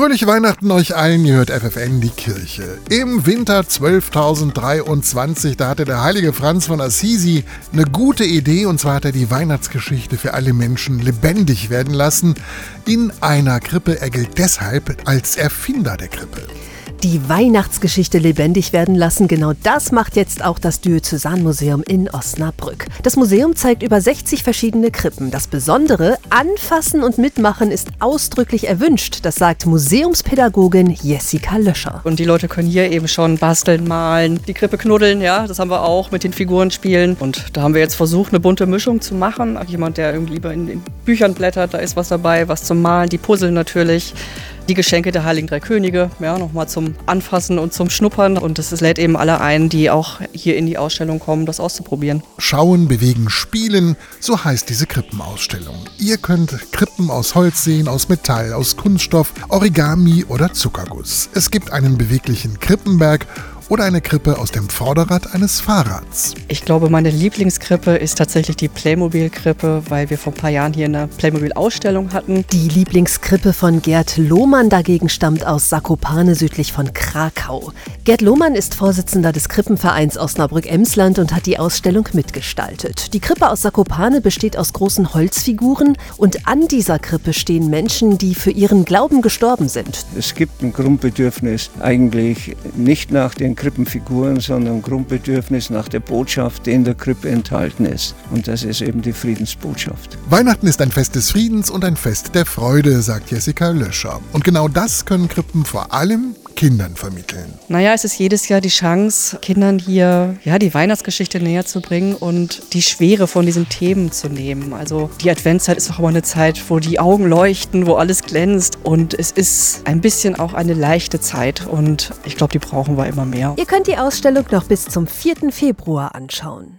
Fröhliche Weihnachten euch allen, ihr hört FFN die Kirche. Im Winter 12.023, da hatte der heilige Franz von Assisi eine gute Idee und zwar hat er die Weihnachtsgeschichte für alle Menschen lebendig werden lassen in einer Krippe. Er gilt deshalb als Erfinder der Krippe die Weihnachtsgeschichte lebendig werden lassen. Genau das macht jetzt auch das Diözesanmuseum in Osnabrück. Das Museum zeigt über 60 verschiedene Krippen. Das Besondere, anfassen und mitmachen ist ausdrücklich erwünscht. Das sagt Museumspädagogin Jessica Löscher. Und die Leute können hier eben schon basteln, malen, die Krippe knuddeln, ja, das haben wir auch mit den Figuren spielen. Und da haben wir jetzt versucht, eine bunte Mischung zu machen. Jemand, der irgendwie lieber in den Büchern blättert, da ist was dabei, was zum Malen, die Puzzle natürlich die Geschenke der Heiligen Drei Könige, ja, nochmal zum Anfassen und zum Schnuppern. Und das lädt eben alle ein, die auch hier in die Ausstellung kommen, das auszuprobieren. Schauen, bewegen, spielen, so heißt diese Krippenausstellung. Ihr könnt Krippen aus Holz sehen, aus Metall, aus Kunststoff, Origami oder Zuckerguss. Es gibt einen beweglichen Krippenberg oder eine Krippe aus dem Vorderrad eines Fahrrads. Ich glaube, meine Lieblingskrippe ist tatsächlich die Playmobil-Krippe, weil wir vor ein paar Jahren hier eine Playmobil-Ausstellung hatten. Die Lieblingskrippe von Gerd Lohmann dagegen stammt aus Sakopane südlich von Krakau. Gerd Lohmann ist Vorsitzender des Krippenvereins Osnabrück-Emsland und hat die Ausstellung mitgestaltet. Die Krippe aus Sakopane besteht aus großen Holzfiguren und an dieser Krippe stehen Menschen, die für ihren Glauben gestorben sind. Es gibt ein Grundbedürfnis eigentlich nicht nach den Krippenfiguren, sondern Grundbedürfnis nach der Botschaft, die in der Krippe enthalten ist. Und das ist eben die Friedensbotschaft. Weihnachten ist ein Fest des Friedens und ein Fest der Freude, sagt Jessica Löscher. Und genau das können Krippen vor allem Kindern vermitteln? Naja, es ist jedes Jahr die Chance, Kindern hier ja, die Weihnachtsgeschichte näher zu bringen und die Schwere von diesen Themen zu nehmen. Also die Adventszeit ist auch immer eine Zeit, wo die Augen leuchten, wo alles glänzt und es ist ein bisschen auch eine leichte Zeit und ich glaube, die brauchen wir immer mehr. Ihr könnt die Ausstellung noch bis zum 4. Februar anschauen.